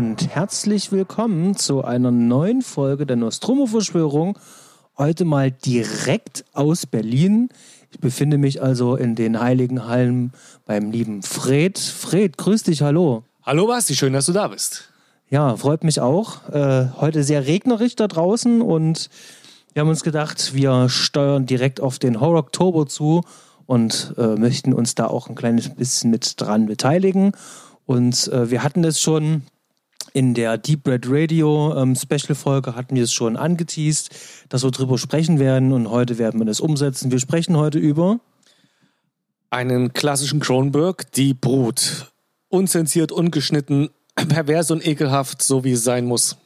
und herzlich willkommen zu einer neuen Folge der Nostromo-Verschwörung. Heute mal direkt aus Berlin. Ich befinde mich also in den Heiligen Hallen beim lieben Fred. Fred, grüß dich, hallo. Hallo Basti, schön, dass du da bist. Ja, freut mich auch. Äh, heute sehr regnerisch da draußen und wir haben uns gedacht, wir steuern direkt auf den Horror Oktober zu und äh, möchten uns da auch ein kleines bisschen mit dran beteiligen. Und äh, wir hatten das schon in der Deep Red Radio ähm, Special Folge hatten wir es schon angeteased, dass wir drüber sprechen werden und heute werden wir das umsetzen. Wir sprechen heute über einen klassischen Kronberg, Die Brut. Unzensiert, ungeschnitten, pervers und ekelhaft, so wie es sein muss.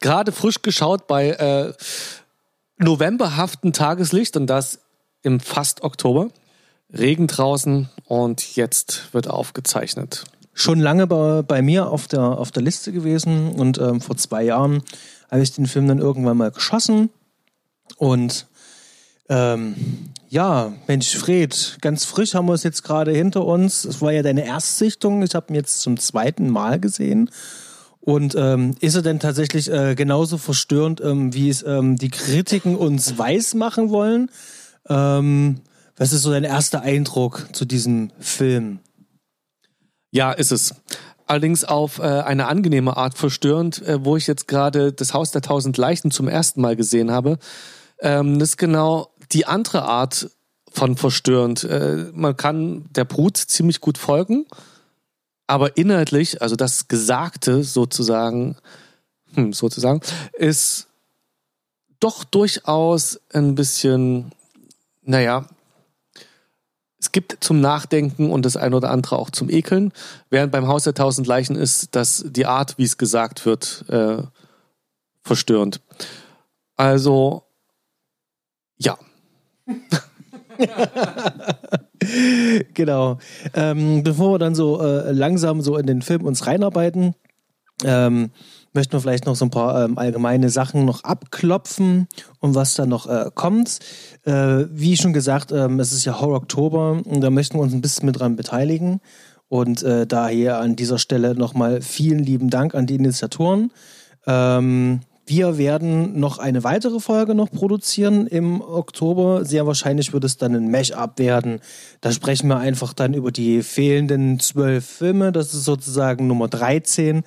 Gerade frisch geschaut bei äh, novemberhaften Tageslicht und das im fast Oktober. Regen draußen und jetzt wird aufgezeichnet. Schon lange bei, bei mir auf der, auf der Liste gewesen und ähm, vor zwei Jahren habe ich den Film dann irgendwann mal geschossen und ähm, ja, Mensch, Fred, ganz frisch haben wir es jetzt gerade hinter uns. Es war ja deine Erstsichtung. Ich habe ihn jetzt zum zweiten Mal gesehen. Und ähm, ist er denn tatsächlich äh, genauso verstörend, ähm, wie es ähm, die Kritiken uns weiß machen wollen? Ähm, was ist so dein erster Eindruck zu diesem Film? Ja, ist es. Allerdings auf äh, eine angenehme Art verstörend, äh, wo ich jetzt gerade das Haus der tausend Leichen zum ersten Mal gesehen habe. Ähm, das ist genau die andere Art von verstörend. Äh, man kann der Brut ziemlich gut folgen, aber inhaltlich, also das Gesagte sozusagen, hm, sozusagen, ist doch durchaus ein bisschen, naja, es gibt zum Nachdenken und das ein oder andere auch zum Ekeln, während beim Haus der tausend Leichen ist, dass die Art, wie es gesagt wird, äh, verstörend. Also, ja. genau. Ähm, bevor wir dann so äh, langsam so in den Film uns reinarbeiten, ähm, möchten wir vielleicht noch so ein paar ähm, allgemeine Sachen noch abklopfen und was da noch äh, kommt. Äh, wie schon gesagt, ähm, es ist ja Horror Oktober und da möchten wir uns ein bisschen mit dran beteiligen. Und äh, daher an dieser Stelle nochmal vielen lieben Dank an die Initiatoren. Ähm, wir werden noch eine weitere Folge noch produzieren im Oktober. Sehr wahrscheinlich wird es dann ein Mesh-Up werden. Da sprechen wir einfach dann über die fehlenden zwölf Filme. Das ist sozusagen Nummer 13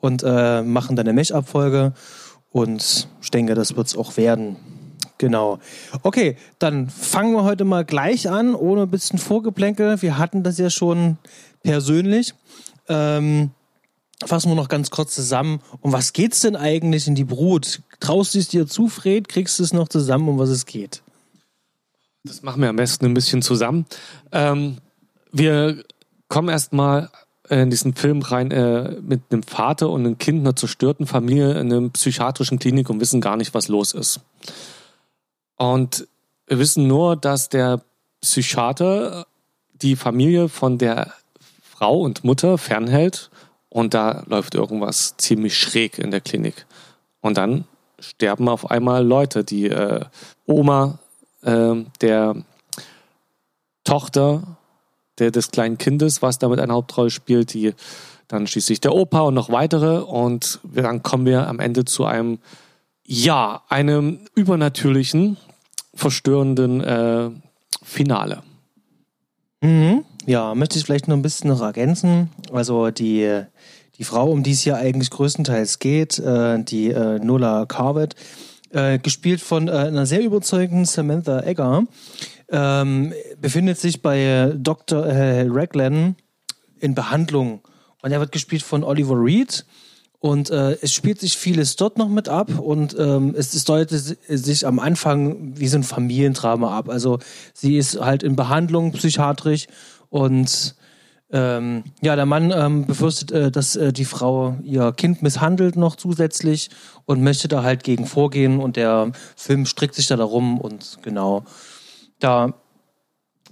und äh, machen dann eine Mesh-Up-Folge. Und ich denke, das wird es auch werden. Genau. Okay, dann fangen wir heute mal gleich an, ohne ein bisschen Vorgeplänkel. Wir hatten das ja schon persönlich. Ähm, fassen wir noch ganz kurz zusammen. Um was geht's denn eigentlich in die Brut? Traust du es dir zu, Fred? Kriegst du es noch zusammen, um was es geht? Das machen wir am besten ein bisschen zusammen. Ähm, wir kommen erstmal in diesen Film rein äh, mit einem Vater und einem Kind einer zerstörten Familie in einer psychiatrischen Klinik und wissen gar nicht, was los ist. Und wir wissen nur, dass der Psychiater die Familie von der Frau und Mutter fernhält und da läuft irgendwas ziemlich schräg in der Klinik. Und dann sterben auf einmal Leute. Die äh, Oma äh, der Tochter der, des kleinen Kindes, was damit eine Hauptrolle spielt, die dann schließlich der Opa und noch weitere. Und dann kommen wir am Ende zu einem, ja, einem übernatürlichen, verstörenden äh, Finale. Mhm. Ja, möchte ich vielleicht noch ein bisschen noch ergänzen. Also die, die Frau, um die es hier eigentlich größtenteils geht, äh, die äh, Nola Carvet, äh, gespielt von äh, einer sehr überzeugenden Samantha Egger, ähm, befindet sich bei Dr. Äh, Raglan in Behandlung. Und er wird gespielt von Oliver Reed. Und äh, es spielt sich vieles dort noch mit ab und ähm, es, es deutet sich am Anfang wie so ein Familiendrama ab. Also sie ist halt in Behandlung psychiatrisch und ähm, ja, der Mann ähm, befürchtet, äh, dass äh, die Frau ihr Kind misshandelt noch zusätzlich und möchte da halt gegen vorgehen und der Film strickt sich da darum und genau. Da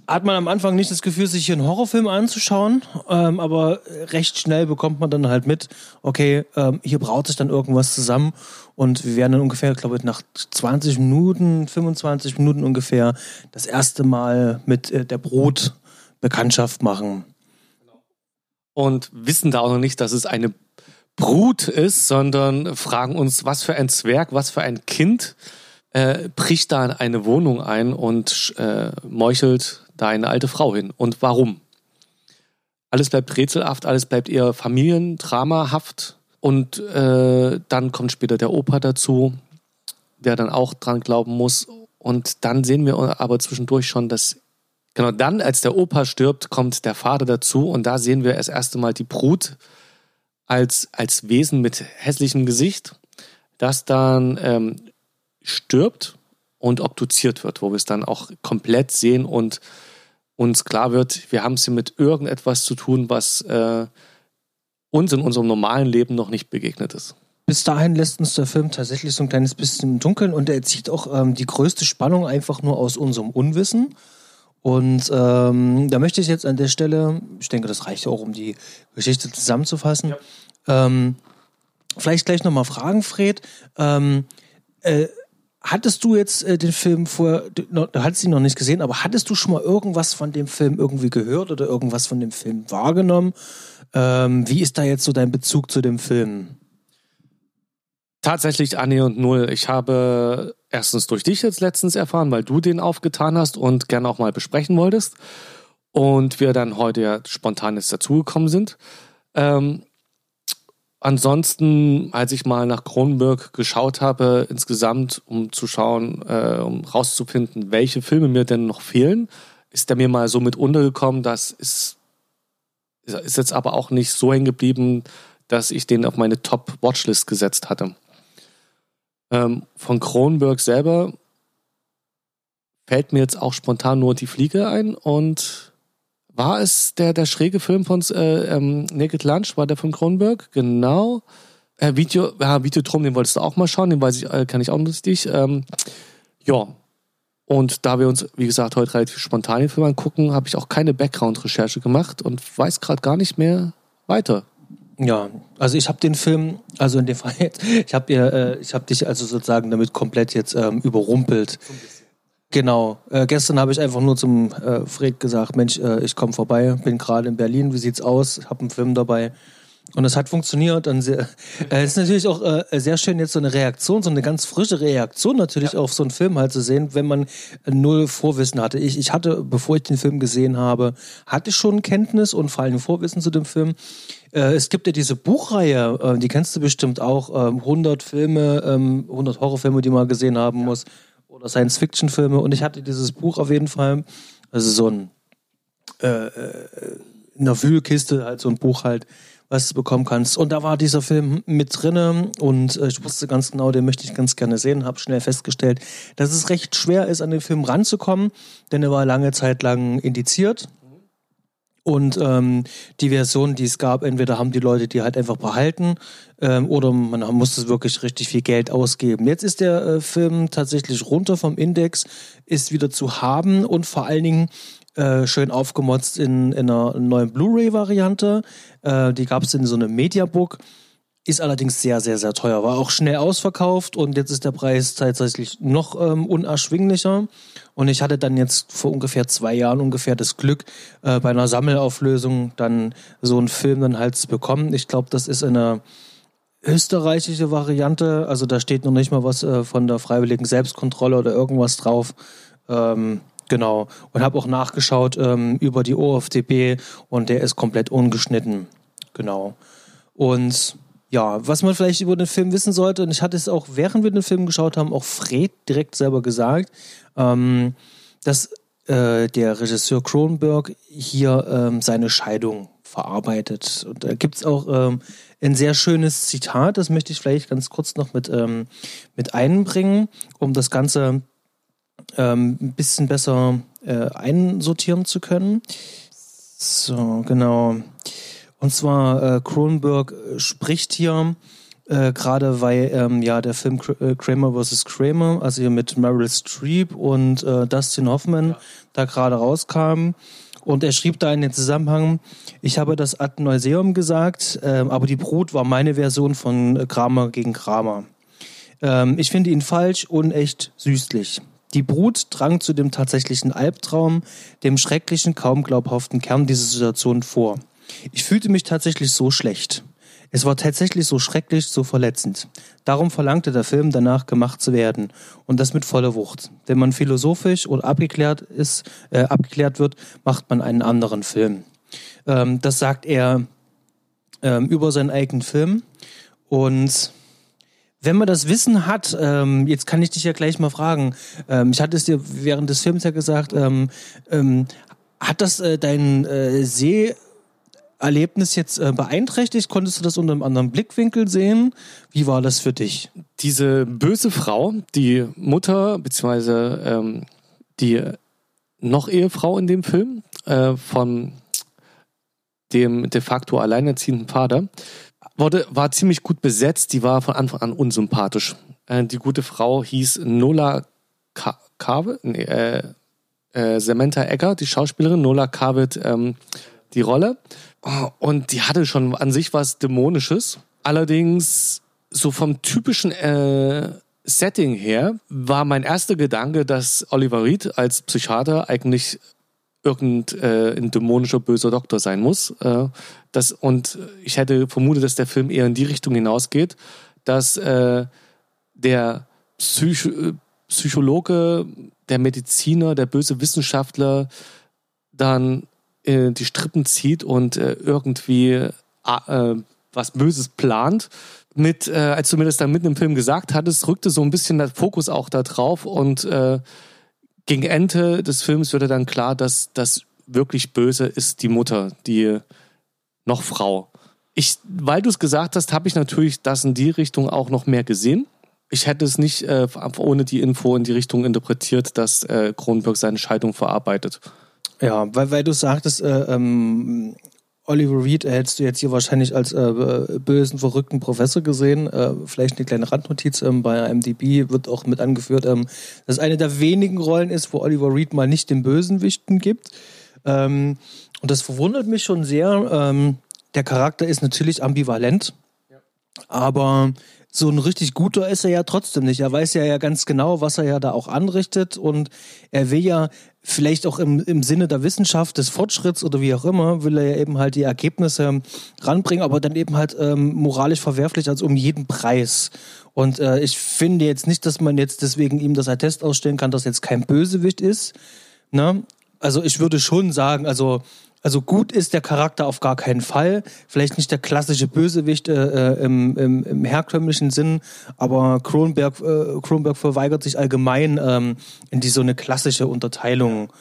hat man am Anfang nicht das Gefühl, sich hier einen Horrorfilm anzuschauen, ähm, aber recht schnell bekommt man dann halt mit, okay, ähm, hier braut sich dann irgendwas zusammen und wir werden dann ungefähr, glaube ich, nach 20 Minuten, 25 Minuten ungefähr das erste Mal mit äh, der Brot Bekanntschaft machen. Und wissen da auch noch nicht, dass es eine Brut ist, sondern fragen uns, was für ein Zwerg, was für ein Kind äh, bricht da in eine Wohnung ein und äh, meuchelt da eine alte Frau hin. Und warum? Alles bleibt rätselhaft, alles bleibt eher familiendramahaft. Und äh, dann kommt später der Opa dazu, der dann auch dran glauben muss. Und dann sehen wir aber zwischendurch schon, dass genau dann, als der Opa stirbt, kommt der Vater dazu. Und da sehen wir das erste Mal die Brut als, als Wesen mit hässlichem Gesicht, das dann ähm, stirbt und obduziert wird, wo wir es dann auch komplett sehen und uns klar wird, wir haben es hier mit irgendetwas zu tun, was äh, uns in unserem normalen Leben noch nicht begegnet ist. Bis dahin lässt uns der Film tatsächlich so ein kleines bisschen im Dunkeln und er zieht auch ähm, die größte Spannung einfach nur aus unserem Unwissen. Und ähm, da möchte ich jetzt an der Stelle, ich denke, das reicht auch, um die Geschichte zusammenzufassen, ja. ähm, vielleicht gleich nochmal fragen, Fred. Ähm, äh, hattest du jetzt äh, den Film vorher, du, du hattest ihn noch nicht gesehen, aber hattest du schon mal irgendwas von dem Film irgendwie gehört oder irgendwas von dem Film wahrgenommen? Ähm, wie ist da jetzt so dein Bezug zu dem Film? Tatsächlich Anne und Null. Ich habe erstens durch dich jetzt letztens erfahren, weil du den aufgetan hast und gerne auch mal besprechen wolltest. Und wir dann heute ja spontan jetzt dazugekommen sind. Ähm, ansonsten, als ich mal nach Kronenberg geschaut habe, insgesamt, um zu schauen, äh, um rauszufinden, welche Filme mir denn noch fehlen, ist der mir mal so mit untergekommen, das ist, ist jetzt aber auch nicht so hängen geblieben, dass ich den auf meine Top-Watchlist gesetzt hatte. Ähm, von Kronberg selber fällt mir jetzt auch spontan nur die Fliege ein und war es der, der schräge Film von äh, ähm, Naked Lunch, war der von Kronberg? Genau. Äh, Video, ja, Videotron, den wolltest du auch mal schauen, den weiß ich, äh, kann ich auch nicht. Ähm, ja. Und da wir uns, wie gesagt, heute relativ spontan den Film angucken, habe ich auch keine Background-Recherche gemacht und weiß gerade gar nicht mehr weiter. Ja, also ich habe den Film, also in dem Fall jetzt, ich habe äh, ich habe dich also sozusagen damit komplett jetzt ähm, überrumpelt. Genau. Äh, gestern habe ich einfach nur zum äh, Fred gesagt, Mensch, äh, ich komme vorbei, bin gerade in Berlin, wie sieht's aus? Habe einen Film dabei. Und es hat funktioniert. Und sehr, äh, es ist natürlich auch äh, sehr schön, jetzt so eine Reaktion, so eine ganz frische Reaktion natürlich ja. auf so einen Film halt zu sehen, wenn man null Vorwissen hatte. Ich, ich hatte, bevor ich den Film gesehen habe, hatte schon Kenntnis und vor allem Vorwissen zu dem Film. Äh, es gibt ja diese Buchreihe, äh, die kennst du bestimmt auch, äh, 100 Filme, ähm, 100 Horrorfilme, die man gesehen haben ja. muss, oder Science-Fiction-Filme. Und ich hatte dieses Buch auf jeden Fall, also so ein äh, äh in der Wühlkiste, halt so ein Buch halt, was du bekommen kannst. Und da war dieser Film mit drinne und äh, ich wusste ganz genau, den möchte ich ganz gerne sehen, habe schnell festgestellt, dass es recht schwer ist, an den Film ranzukommen, denn er war lange Zeit lang indiziert. Und ähm, die Version, die es gab, entweder haben die Leute die halt einfach behalten ähm, oder man musste wirklich richtig viel Geld ausgeben. Jetzt ist der äh, Film tatsächlich runter vom Index, ist wieder zu haben und vor allen Dingen äh, schön aufgemotzt in, in einer neuen Blu-ray-Variante. Äh, die gab es in so einem Mediabook. Ist allerdings sehr, sehr, sehr teuer. War auch schnell ausverkauft und jetzt ist der Preis tatsächlich noch ähm, unerschwinglicher. Und ich hatte dann jetzt vor ungefähr zwei Jahren ungefähr das Glück, äh, bei einer Sammelauflösung dann so einen Film dann halt zu bekommen. Ich glaube, das ist eine österreichische Variante. Also da steht noch nicht mal was äh, von der freiwilligen Selbstkontrolle oder irgendwas drauf. Ähm, Genau. Und habe auch nachgeschaut ähm, über die OFDB und der ist komplett ungeschnitten. Genau. Und ja, was man vielleicht über den Film wissen sollte, und ich hatte es auch, während wir den Film geschaut haben, auch Fred direkt selber gesagt, ähm, dass äh, der Regisseur Cronenberg hier ähm, seine Scheidung verarbeitet. Und da gibt es auch ähm, ein sehr schönes Zitat, das möchte ich vielleicht ganz kurz noch mit, ähm, mit einbringen, um das Ganze ähm, ein bisschen besser äh, einsortieren zu können. So, genau. Und zwar äh, Cronenberg äh, spricht hier äh, gerade, weil ähm, ja der Film äh, Kramer vs. Kramer, also hier mit Meryl Streep und äh, Dustin Hoffman, ja. da gerade rauskam. Und er schrieb da in den Zusammenhang, ich habe das Ad Neuseum gesagt, äh, aber die Brut war meine Version von Kramer gegen Kramer. Ähm, ich finde ihn falsch, unecht, süßlich. Die Brut drang zu dem tatsächlichen Albtraum, dem schrecklichen, kaum glaubhaften Kern dieser Situation vor. Ich fühlte mich tatsächlich so schlecht. Es war tatsächlich so schrecklich, so verletzend. Darum verlangte der Film danach gemacht zu werden. Und das mit voller Wucht. Wenn man philosophisch oder abgeklärt ist, äh, abgeklärt wird, macht man einen anderen Film. Ähm, das sagt er ähm, über seinen eigenen Film. Und wenn man das Wissen hat, ähm, jetzt kann ich dich ja gleich mal fragen. Ähm, ich hatte es dir während des Films ja gesagt. Ähm, ähm, hat das äh, dein äh, Seherlebnis jetzt äh, beeinträchtigt? Konntest du das unter einem anderen Blickwinkel sehen? Wie war das für dich? Diese böse Frau, die Mutter beziehungsweise ähm, die noch Ehefrau in dem Film äh, von dem de facto alleinerziehenden Vater, wurde, war ziemlich gut besetzt. Die war von Anfang an unsympathisch. Äh, die gute Frau hieß Nola Carve, nee, äh, äh, Samantha Egger, die Schauspielerin, Nola Carvet, ähm, die Rolle. Und die hatte schon an sich was Dämonisches. Allerdings, so vom typischen äh, Setting her, war mein erster Gedanke, dass Oliver Reed als Psychiater eigentlich irgendein äh, dämonischer böser Doktor sein muss. Äh, das, und ich hätte vermutet, dass der Film eher in die Richtung hinausgeht, dass äh, der Psych Psychologe, der Mediziner, der böse Wissenschaftler dann äh, die Strippen zieht und äh, irgendwie äh, was Böses plant. Mit, äh, als du mir das dann mitten im Film gesagt hattest, rückte so ein bisschen der Fokus auch da drauf und gegen Ende des Films wurde dann klar, dass das wirklich Böse ist die Mutter, die noch Frau. Ich, weil du es gesagt hast, habe ich natürlich das in die Richtung auch noch mehr gesehen. Ich hätte es nicht äh, ohne die Info in die Richtung interpretiert, dass äh, Kronberg seine Scheidung verarbeitet. Ja, weil, weil du sagtest, äh, ähm, Oliver Reed hättest du jetzt hier wahrscheinlich als äh, bösen, verrückten Professor gesehen. Äh, vielleicht eine kleine Randnotiz ähm, bei MDB wird auch mit angeführt, ähm, dass eine der wenigen Rollen ist, wo Oliver Reed mal nicht den Bösenwichten gibt. Ähm, und das verwundert mich schon sehr. Ähm, der Charakter ist natürlich ambivalent, ja. aber so ein richtig guter ist er ja trotzdem nicht. Er weiß ja, ja ganz genau, was er ja da auch anrichtet und er will ja vielleicht auch im, im Sinne der Wissenschaft, des Fortschritts oder wie auch immer, will er ja eben halt die Ergebnisse ranbringen, aber dann eben halt ähm, moralisch verwerflich, also um jeden Preis. Und äh, ich finde jetzt nicht, dass man jetzt deswegen ihm das Attest ausstellen kann, dass jetzt kein Bösewicht ist. Ne? Also ich würde schon sagen, also also gut ist der Charakter auf gar keinen Fall. Vielleicht nicht der klassische Bösewicht äh, äh, im, im, im herkömmlichen Sinn, aber Kronberg, äh, Kronberg verweigert sich allgemein ähm, in die so eine klassische Unterteilung.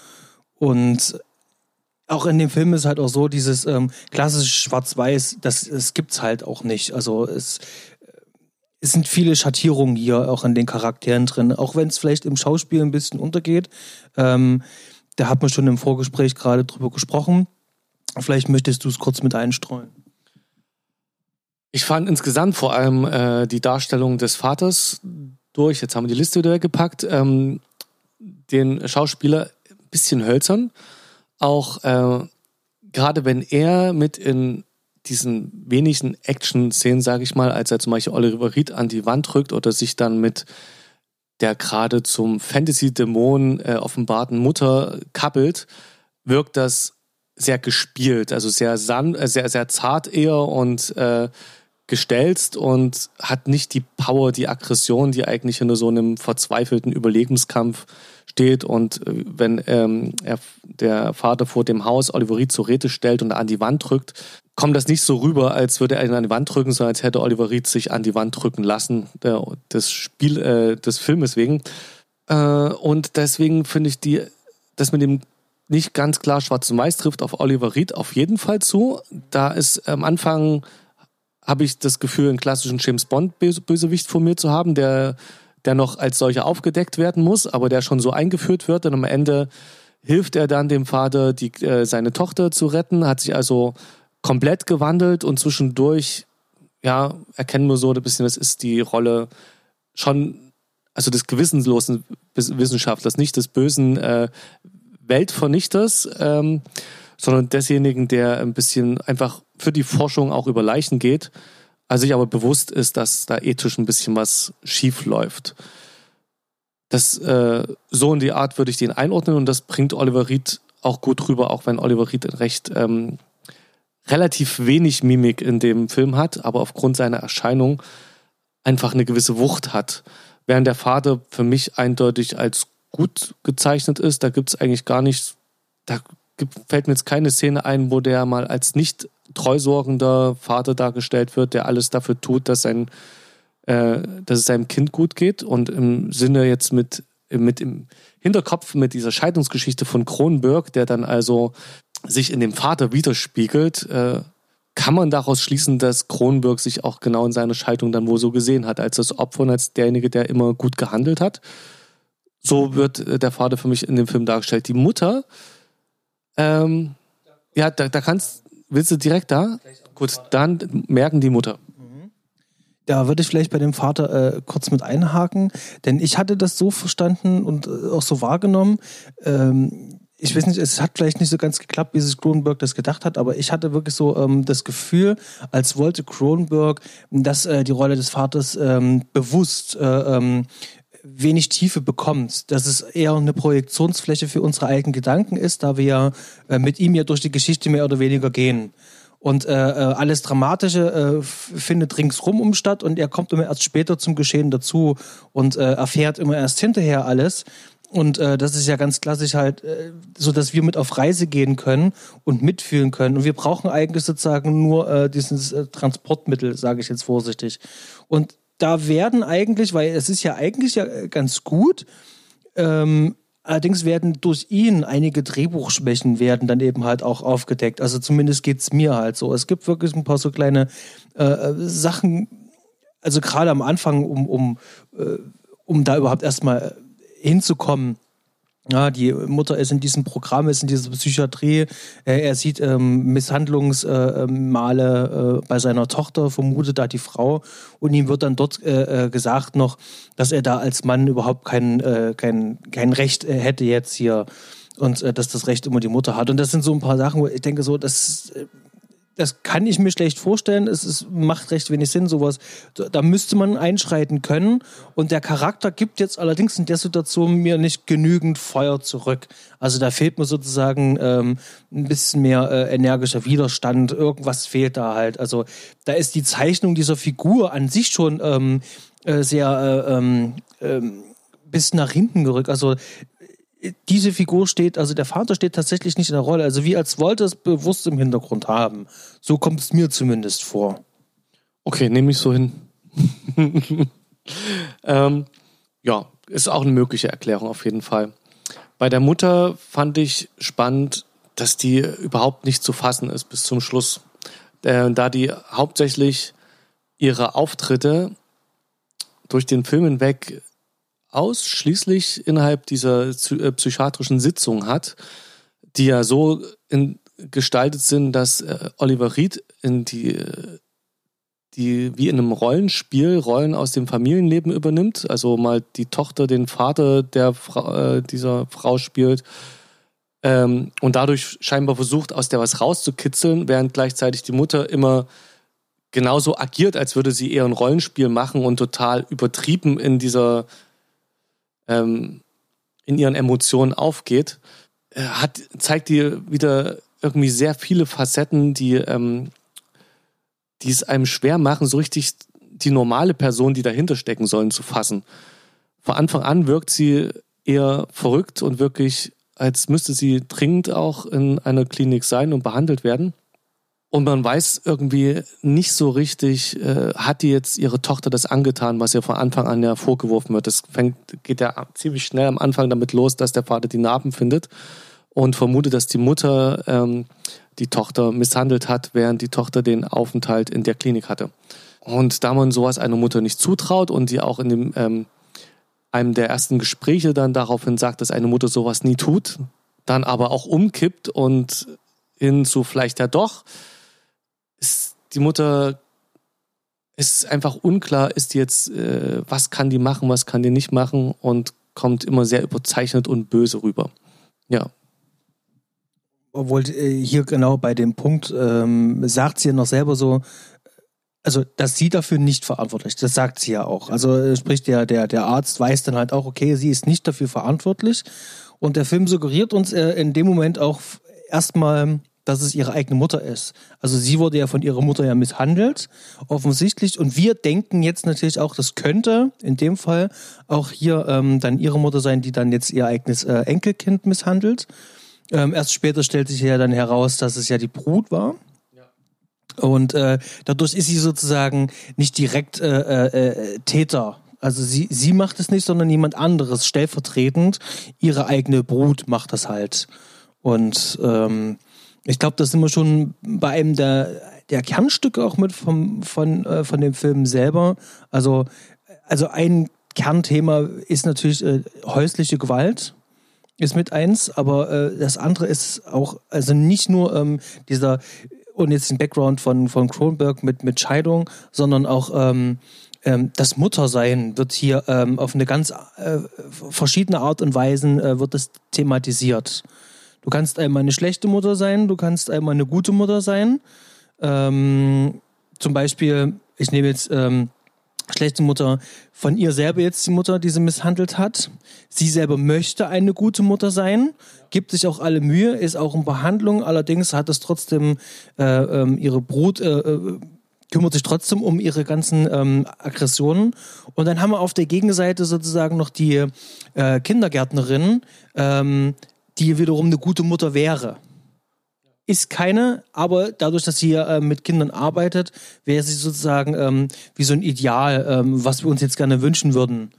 Und auch in dem Film ist halt auch so, dieses ähm, klassische Schwarz-Weiß, das, das gibt's halt auch nicht. Also es, es sind viele Schattierungen hier auch in den Charakteren drin, auch wenn es vielleicht im Schauspiel ein bisschen untergeht. Ähm, da hat man schon im Vorgespräch gerade drüber gesprochen. Vielleicht möchtest du es kurz mit einstreuen. Ich fand insgesamt vor allem äh, die Darstellung des Vaters durch, jetzt haben wir die Liste wieder weggepackt, ähm, den Schauspieler ein bisschen hölzern. Auch äh, gerade wenn er mit in diesen wenigen Action-Szenen, sage ich mal, als er zum Beispiel Oliver Reed an die Wand drückt oder sich dann mit der gerade zum Fantasy-Dämon äh, offenbarten Mutter kappelt, wirkt das sehr gespielt, also sehr san äh, sehr, sehr zart eher und äh, gestelzt und hat nicht die Power, die Aggression, die eigentlich in so einem verzweifelten Überlebenskampf steht. Und äh, wenn ähm, er, der Vater vor dem Haus Oliver Reed zur Rede stellt und an die Wand drückt, kommt das nicht so rüber, als würde er ihn an die Wand drücken, sondern als hätte Oliver Reed sich an die Wand drücken lassen, der, des Spiel, äh, des Filmes wegen. Äh, und deswegen finde ich die, das mit dem nicht ganz klar schwarz und weiß trifft auf Oliver Reed auf jeden Fall zu. Da ist am Anfang habe ich das Gefühl, einen klassischen James Bond Bösewicht vor mir zu haben, der der noch als solcher aufgedeckt werden muss, aber der schon so eingeführt wird. Und am Ende hilft er dann dem Vater, die, äh, seine Tochter zu retten, hat sich also komplett gewandelt und zwischendurch, ja, erkennen wir so ein bisschen, das ist die Rolle schon, also des gewissenlosen Wissenschaftlers, nicht des bösen äh, Weltvernichters, ähm, sondern desjenigen, der ein bisschen einfach für die Forschung auch über Leichen geht, also sich aber bewusst ist, dass da ethisch ein bisschen was schief läuft. Das, äh, so in die Art würde ich den einordnen und das bringt Oliver Reed auch gut rüber, auch wenn Oliver Reed recht ähm, relativ wenig Mimik in dem Film hat, aber aufgrund seiner Erscheinung einfach eine gewisse Wucht hat. Während der Vater für mich eindeutig als gut gezeichnet ist, da gibt es eigentlich gar nicht, da gibt, fällt mir jetzt keine Szene ein, wo der mal als nicht treusorgender Vater dargestellt wird, der alles dafür tut, dass sein äh, dass es seinem Kind gut geht und im Sinne jetzt mit, mit im Hinterkopf mit dieser Scheidungsgeschichte von Kronberg, der dann also sich in dem Vater widerspiegelt, äh, kann man daraus schließen, dass Kronberg sich auch genau in seiner Scheidung dann wohl so gesehen hat, als das Opfer und als derjenige, der immer gut gehandelt hat. So wird äh, der Vater für mich in dem Film dargestellt. Die Mutter, ähm, ja, da, da kannst, willst du direkt da? Gut, dann merken die Mutter. Da würde ich vielleicht bei dem Vater äh, kurz mit einhaken, denn ich hatte das so verstanden und äh, auch so wahrgenommen. Ähm, ich weiß nicht, es hat vielleicht nicht so ganz geklappt, wie sich Cronenberg das gedacht hat, aber ich hatte wirklich so ähm, das Gefühl, als wollte Cronenberg, dass äh, die Rolle des Vaters ähm, bewusst äh, ähm, wenig Tiefe bekommt, dass es eher eine Projektionsfläche für unsere eigenen Gedanken ist, da wir ja äh, mit ihm ja durch die Geschichte mehr oder weniger gehen. Und äh, äh, alles Dramatische äh, findet ringsrum um statt und er kommt immer erst später zum Geschehen dazu und äh, erfährt immer erst hinterher alles. Und äh, das ist ja ganz klassisch halt, äh, so dass wir mit auf Reise gehen können und mitfühlen können. Und wir brauchen eigentlich sozusagen nur äh, dieses äh, Transportmittel, sage ich jetzt vorsichtig. Und da werden eigentlich, weil es ist ja eigentlich ja äh, ganz gut, ähm, Allerdings werden durch ihn einige Drehbuchschwächen werden dann eben halt auch aufgedeckt. Also zumindest geht es mir halt so. Es gibt wirklich ein paar so kleine äh, äh, Sachen, also gerade am Anfang, um, um, äh, um da überhaupt erstmal hinzukommen, ja, die Mutter ist in diesem Programm, ist in dieser Psychiatrie. Äh, er sieht ähm, Misshandlungsmale äh, bei seiner Tochter, vermutet da die Frau. Und ihm wird dann dort äh, äh gesagt noch, dass er da als Mann überhaupt kein, äh, kein, kein Recht äh, hätte jetzt hier. Und dass das Recht immer die Mutter hat. Und das sind so ein paar Sachen, wo ich denke, so, das das kann ich mir schlecht vorstellen. Es ist, macht recht wenig Sinn, sowas. Da müsste man einschreiten können. Und der Charakter gibt jetzt allerdings in der Situation mir nicht genügend Feuer zurück. Also da fehlt mir sozusagen ähm, ein bisschen mehr äh, energischer Widerstand. Irgendwas fehlt da halt. Also da ist die Zeichnung dieser Figur an sich schon ähm, äh, sehr äh, ähm, ähm bis nach hinten gerückt. Also diese Figur steht, also der Vater steht tatsächlich nicht in der Rolle. Also wie als wollte es bewusst im Hintergrund haben. So kommt es mir zumindest vor. Okay, nehme ich so hin. ähm, ja, ist auch eine mögliche Erklärung auf jeden Fall. Bei der Mutter fand ich spannend, dass die überhaupt nicht zu fassen ist bis zum Schluss. Äh, da die hauptsächlich ihre Auftritte durch den Film hinweg ausschließlich innerhalb dieser äh, psychiatrischen Sitzung hat, die ja so in, gestaltet sind, dass äh, Oliver Reed in die, äh, die wie in einem Rollenspiel Rollen aus dem Familienleben übernimmt. Also mal die Tochter den Vater der Fra äh, dieser Frau spielt ähm, und dadurch scheinbar versucht, aus der was rauszukitzeln, während gleichzeitig die Mutter immer genauso agiert, als würde sie eher ein Rollenspiel machen und total übertrieben in dieser ähm, in ihren Emotionen aufgeht, äh, hat, zeigt dir wieder irgendwie sehr viele Facetten, die, ähm, die es einem schwer machen, so richtig die normale Person, die dahinter stecken sollen, zu fassen. Von Anfang an wirkt sie eher verrückt und wirklich, als müsste sie dringend auch in einer Klinik sein und behandelt werden. Und man weiß irgendwie nicht so richtig, äh, hat die jetzt ihre Tochter das angetan, was ihr von Anfang an ja vorgeworfen wird. Das fängt, geht ja ziemlich schnell am Anfang damit los, dass der Vater die Narben findet und vermutet, dass die Mutter ähm, die Tochter misshandelt hat, während die Tochter den Aufenthalt in der Klinik hatte. Und da man sowas einer Mutter nicht zutraut und die auch in dem, ähm, einem der ersten Gespräche dann daraufhin sagt, dass eine Mutter sowas nie tut, dann aber auch umkippt und hin zu vielleicht ja doch, ist die Mutter ist einfach unklar, ist jetzt, äh, was kann die machen, was kann die nicht machen und kommt immer sehr überzeichnet und böse rüber. Ja. Obwohl äh, hier genau bei dem Punkt ähm, sagt sie ja noch selber so, also dass sie dafür nicht verantwortlich. Das sagt sie ja auch. Also äh, sprich der der der Arzt weiß dann halt auch, okay, sie ist nicht dafür verantwortlich. Und der Film suggeriert uns äh, in dem Moment auch erstmal dass es ihre eigene Mutter ist. Also sie wurde ja von ihrer Mutter ja misshandelt, offensichtlich. Und wir denken jetzt natürlich auch, das könnte in dem Fall auch hier ähm, dann ihre Mutter sein, die dann jetzt ihr eigenes äh, Enkelkind misshandelt. Ähm, erst später stellt sich ja dann heraus, dass es ja die Brut war. Und äh, dadurch ist sie sozusagen nicht direkt äh, äh, Täter. Also sie, sie macht es nicht, sondern jemand anderes stellvertretend. Ihre eigene Brut macht das halt. Und ähm, ich glaube, das sind wir schon bei einem der, der Kernstücke auch mit vom, von, äh, von dem Film selber. Also, also ein Kernthema ist natürlich äh, häusliche Gewalt ist mit eins, aber äh, das andere ist auch, also nicht nur ähm, dieser, und jetzt den Background von, von Kronberg mit, mit Scheidung, sondern auch ähm, ähm, das Muttersein wird hier ähm, auf eine ganz äh, verschiedene Art und Weise äh, wird das thematisiert. Du kannst einmal eine schlechte Mutter sein, du kannst einmal eine gute Mutter sein. Ähm, zum Beispiel, ich nehme jetzt ähm, schlechte Mutter von ihr selber jetzt die Mutter, die sie misshandelt hat. Sie selber möchte eine gute Mutter sein, gibt sich auch alle Mühe, ist auch in Behandlung, allerdings hat es trotzdem äh, ähm, ihre Brut. Äh, äh, kümmert sich trotzdem um ihre ganzen ähm, Aggressionen. Und dann haben wir auf der Gegenseite sozusagen noch die äh, Kindergärtnerin, ähm, die wiederum eine gute Mutter wäre ist keine, aber dadurch, dass sie äh, mit Kindern arbeitet, wäre sie sozusagen ähm, wie so ein Ideal, ähm, was wir uns jetzt gerne wünschen würden.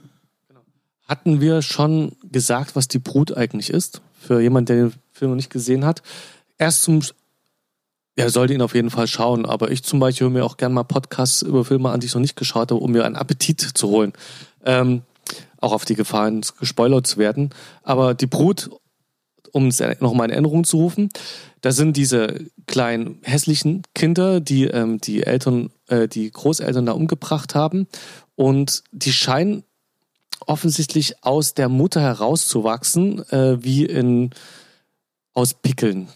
Genau. Hatten wir schon gesagt, was die Brut eigentlich ist? Für jemanden, der den Film noch nicht gesehen hat. Erst zum, er sollte ihn auf jeden Fall schauen, aber ich zum Beispiel höre mir auch gerne mal Podcasts über Filme an, die ich noch nicht geschaut habe, um mir einen Appetit zu holen. Ähm, auch auf die Gefahren gespoilert zu werden. Aber die Brut, um es nochmal in Erinnerung zu rufen, da sind diese kleinen hässlichen Kinder, die ähm, die Eltern, äh, die Großeltern da umgebracht haben. Und die scheinen offensichtlich aus der Mutter herauszuwachsen, äh, wie in aus Pickeln.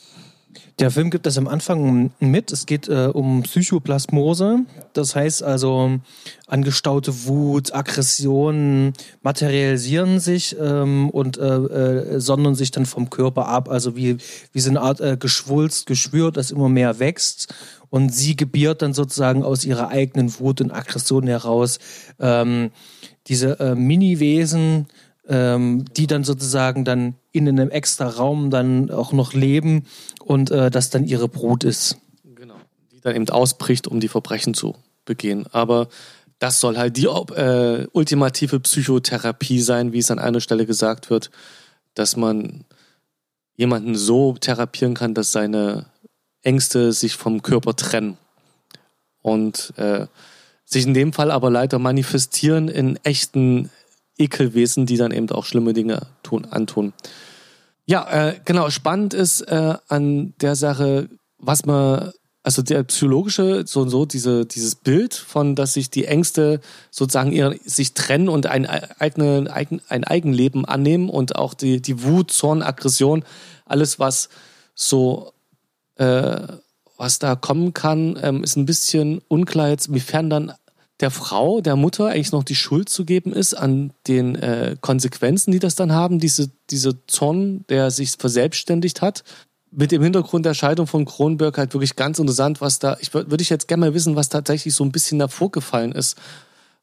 Der Film gibt das am Anfang mit. Es geht äh, um Psychoplasmose. Das heißt also, angestaute Wut, Aggressionen materialisieren sich ähm, und äh, äh, sondern sich dann vom Körper ab. Also wie, wie so eine Art äh, Geschwulst, Geschwür, das immer mehr wächst. Und sie gebiert dann sozusagen aus ihrer eigenen Wut und Aggression heraus ähm, diese äh, Mini-Wesen, ähm, die dann sozusagen dann in einem extra Raum dann auch noch leben und äh, das dann ihre Brut ist. Genau, die dann eben ausbricht, um die Verbrechen zu begehen. Aber das soll halt die äh, ultimative Psychotherapie sein, wie es an einer Stelle gesagt wird, dass man jemanden so therapieren kann, dass seine Ängste sich vom Körper trennen. Und äh, sich in dem Fall aber leider manifestieren in echten Ekelwesen, die dann eben auch schlimme Dinge tun, antun. Ja, äh, genau. Spannend ist äh, an der Sache, was man, also der psychologische, so und so, diese, dieses Bild von, dass sich die Ängste sozusagen ihre, sich trennen und ein, eigene, ein, ein Eigenleben annehmen und auch die, die Wut, Zorn, Aggression, alles, was so, äh, was da kommen kann, ähm, ist ein bisschen unklar jetzt, inwiefern dann der Frau, der Mutter eigentlich noch die Schuld zu geben ist an den äh, Konsequenzen, die das dann haben, diese, diese Zorn, der sich verselbstständigt hat. Mit dem Hintergrund der Scheidung von Kronberg halt wirklich ganz interessant, was da, ich würde ich jetzt gerne mal wissen, was tatsächlich so ein bisschen davor gefallen ist.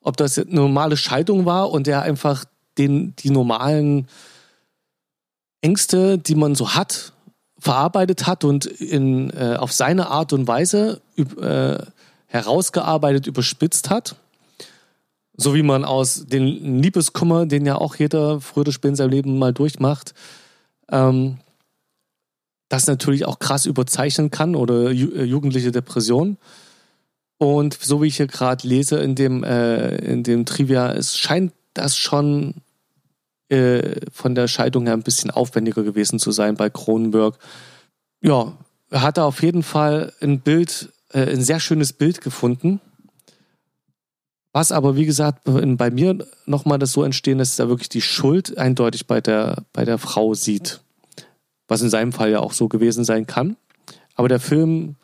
Ob das eine normale Scheidung war und er einfach den, die normalen Ängste, die man so hat, verarbeitet hat und in, äh, auf seine Art und Weise äh, herausgearbeitet, überspitzt hat. So wie man aus dem Liebeskummer, den ja auch jeder früher oder später in seinem Leben mal durchmacht, ähm, das natürlich auch krass überzeichnen kann oder ju äh, jugendliche Depression. Und so wie ich hier gerade lese in dem, äh, in dem Trivia, es scheint das schon äh, von der Scheidung her ein bisschen aufwendiger gewesen zu sein bei Kronenberg. Ja, er hatte auf jeden Fall ein Bild äh, ein sehr schönes Bild gefunden. Was aber, wie gesagt, bei mir nochmal das so entstehen, dass er wirklich die Schuld eindeutig bei der, bei der Frau sieht. Was in seinem Fall ja auch so gewesen sein kann. Aber der Film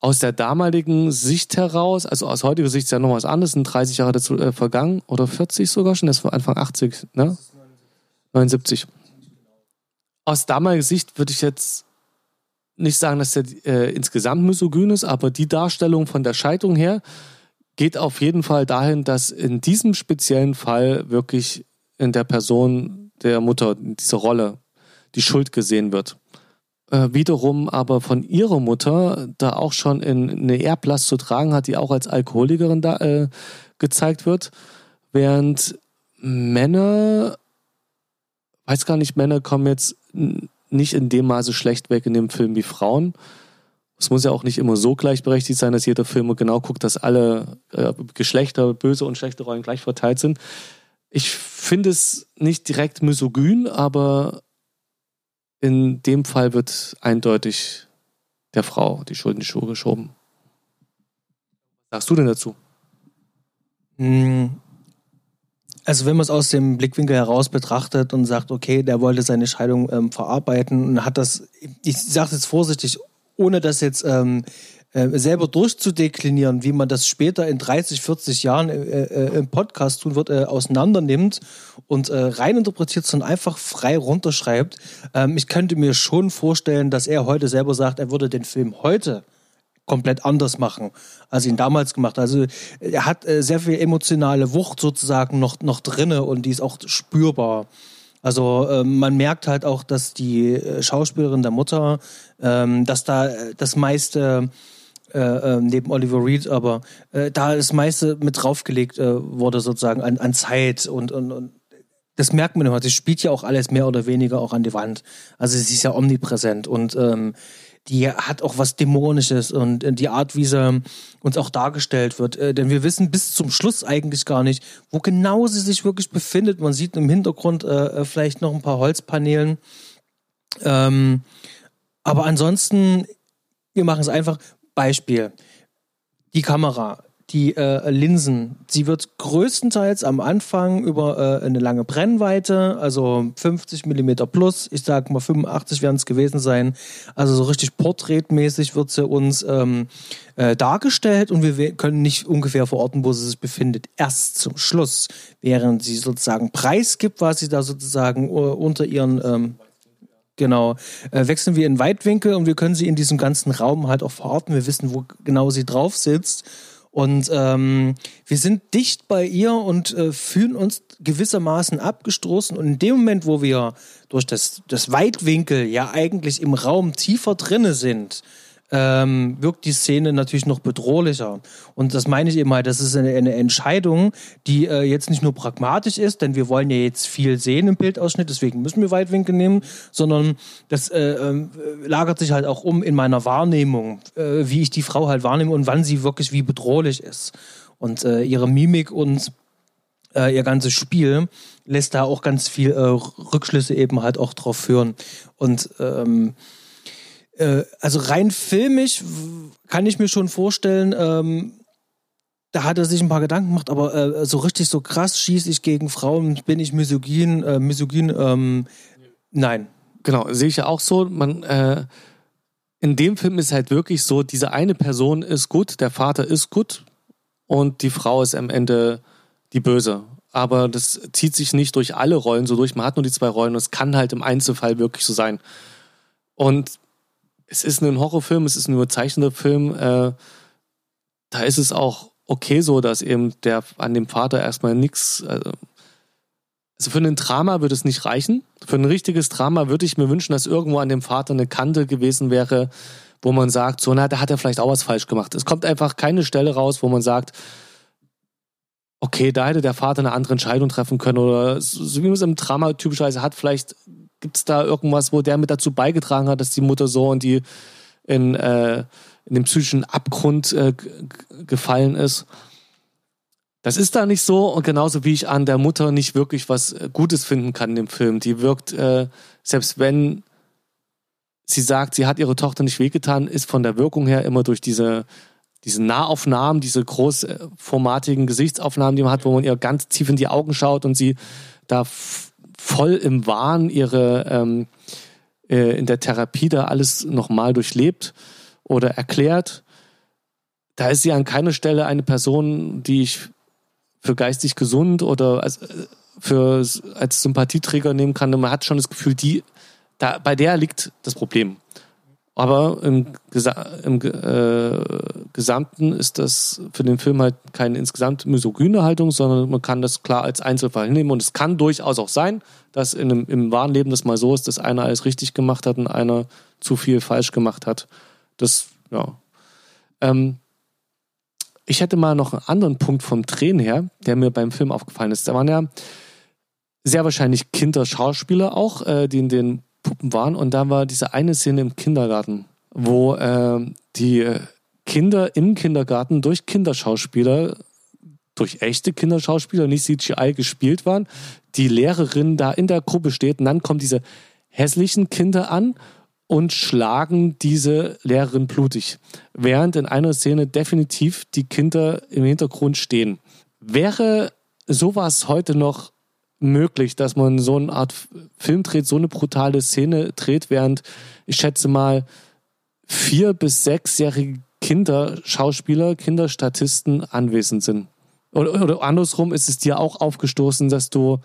aus der damaligen Sicht heraus, also aus heutiger Sicht ist ja noch was anderes, sind 30 Jahre dazu äh, vergangen oder 40 sogar schon, das war Anfang 80, ne? 79. Aus damaliger Sicht würde ich jetzt nicht sagen, dass er äh, insgesamt misogyn ist, aber die Darstellung von der Scheidung her geht auf jeden Fall dahin, dass in diesem speziellen Fall wirklich in der Person der Mutter, in dieser Rolle, die Schuld gesehen wird. Äh, wiederum aber von ihrer Mutter da auch schon in eine Erblast zu tragen hat, die auch als Alkoholikerin da äh, gezeigt wird, während Männer, weiß gar nicht, Männer kommen jetzt nicht in dem Maße schlecht weg in dem Film wie Frauen. Es muss ja auch nicht immer so gleichberechtigt sein, dass jeder Film genau guckt, dass alle äh, Geschlechter, böse und schlechte Rollen gleich verteilt sind. Ich finde es nicht direkt misogyn, aber in dem Fall wird eindeutig der Frau die Schuld in die Schuhe geschoben. Was sagst du denn dazu? Also wenn man es aus dem Blickwinkel heraus betrachtet und sagt, okay, der wollte seine Scheidung ähm, verarbeiten und hat das, ich sage jetzt vorsichtig, ohne das jetzt ähm, äh, selber durchzudeklinieren, wie man das später in 30, 40 Jahren äh, äh, im Podcast tun wird, äh, auseinandernimmt und äh, reininterpretiert, sondern einfach frei runterschreibt. Ähm, ich könnte mir schon vorstellen, dass er heute selber sagt, er würde den Film heute komplett anders machen, als ihn damals gemacht. Also er hat äh, sehr viel emotionale Wucht sozusagen noch, noch drinne und die ist auch spürbar. Also äh, man merkt halt auch, dass die äh, Schauspielerin der Mutter, ähm, dass da äh, das meiste äh, äh, neben Oliver Reed, aber äh, da das meiste mit draufgelegt wurde sozusagen an, an Zeit und, und, und das merkt man immer. Sie spielt ja auch alles mehr oder weniger auch an die Wand. Also sie ist ja omnipräsent und ähm, die hat auch was Dämonisches und äh, die Art, wie sie uns auch dargestellt wird. Äh, denn wir wissen bis zum Schluss eigentlich gar nicht, wo genau sie sich wirklich befindet. Man sieht im Hintergrund äh, äh vielleicht noch ein paar Holzpaneelen. Ähm, aber ansonsten, wir machen es einfach. Beispiel. Die Kamera die äh, Linsen, sie wird größtenteils am Anfang über äh, eine lange Brennweite, also 50 mm plus, ich sag mal 85 werden es gewesen sein, also so richtig porträtmäßig wird sie uns ähm, äh, dargestellt und wir können nicht ungefähr verorten, wo sie sich befindet. Erst zum Schluss, während sie sozusagen preisgibt, was sie da sozusagen uh, unter ihren ähm, Genau. Äh, wechseln wir in Weitwinkel und wir können sie in diesem ganzen Raum halt auch verorten. Wir wissen, wo genau sie drauf sitzt. Und ähm, wir sind dicht bei ihr und äh, fühlen uns gewissermaßen abgestoßen. Und in dem Moment, wo wir durch das, das Weitwinkel ja eigentlich im Raum tiefer drinne sind, ähm, wirkt die Szene natürlich noch bedrohlicher. Und das meine ich eben halt, das ist eine, eine Entscheidung, die äh, jetzt nicht nur pragmatisch ist, denn wir wollen ja jetzt viel sehen im Bildausschnitt, deswegen müssen wir Weitwinkel nehmen, sondern das äh, äh, lagert sich halt auch um in meiner Wahrnehmung, äh, wie ich die Frau halt wahrnehme und wann sie wirklich wie bedrohlich ist. Und äh, ihre Mimik und äh, ihr ganzes Spiel lässt da auch ganz viel Rückschlüsse eben halt auch drauf führen. Und ähm, äh, also rein filmisch kann ich mir schon vorstellen, ähm, da hat er sich ein paar Gedanken gemacht, aber äh, so richtig so krass schieße ich gegen Frauen, bin ich misogyn, äh, misogyn, ähm, nein. Genau, sehe ich ja auch so. Man, äh, in dem Film ist halt wirklich so, diese eine Person ist gut, der Vater ist gut und die Frau ist am Ende die Böse. Aber das zieht sich nicht durch alle Rollen so durch. Man hat nur die zwei Rollen und es kann halt im Einzelfall wirklich so sein. Und es ist ein Horrorfilm, es ist ein überzeichneter Film. Äh, da ist es auch okay so, dass eben der an dem Vater erstmal nichts. Also, also für ein Drama würde es nicht reichen. Für ein richtiges Drama würde ich mir wünschen, dass irgendwo an dem Vater eine Kante gewesen wäre, wo man sagt, so, na, da hat er vielleicht auch was falsch gemacht. Es kommt einfach keine Stelle raus, wo man sagt, okay, da hätte der Vater eine andere Entscheidung treffen können oder so wie man es im Drama typischerweise hat, vielleicht Gibt es da irgendwas, wo der mit dazu beigetragen hat, dass die Mutter so in die in, äh, in den psychischen Abgrund äh, gefallen ist? Das ist da nicht so und genauso wie ich an der Mutter nicht wirklich was äh, Gutes finden kann in dem Film. Die wirkt, äh, selbst wenn sie sagt, sie hat ihre Tochter nicht wehgetan, ist von der Wirkung her immer durch diese, diese Nahaufnahmen, diese großformatigen Gesichtsaufnahmen, die man hat, wo man ihr ganz tief in die Augen schaut und sie da voll im Wahn ihre ähm, äh, in der Therapie da alles nochmal durchlebt oder erklärt. Da ist sie an keiner Stelle eine Person, die ich für geistig gesund oder als, äh, für, als Sympathieträger nehmen kann. Man hat schon das Gefühl, die, da, bei der liegt das Problem. Aber im, Gesa im äh, Gesamten ist das für den Film halt keine insgesamt misogyne Haltung, sondern man kann das klar als Einzelfall hinnehmen. Und es kann durchaus auch sein, dass in einem, im wahren Leben das mal so ist, dass einer alles richtig gemacht hat und einer zu viel falsch gemacht hat. Das, ja. Ähm, ich hätte mal noch einen anderen Punkt vom Drehen her, der mir beim Film aufgefallen ist. Da waren ja sehr wahrscheinlich Kinderschauspieler auch, äh, die in den Puppen waren. Und da war diese eine Szene im Kindergarten, wo äh, die Kinder im Kindergarten durch Kinderschauspieler, durch echte Kinderschauspieler, nicht CGI gespielt waren. Die Lehrerin da in der Gruppe steht und dann kommen diese hässlichen Kinder an und schlagen diese Lehrerin blutig. Während in einer Szene definitiv die Kinder im Hintergrund stehen. Wäre sowas heute noch möglich, dass man so eine Art Film dreht, so eine brutale Szene dreht, während ich schätze mal vier bis sechsjährige Kinder, Schauspieler, Kinderstatisten anwesend sind. Oder, oder andersrum ist es dir auch aufgestoßen, dass du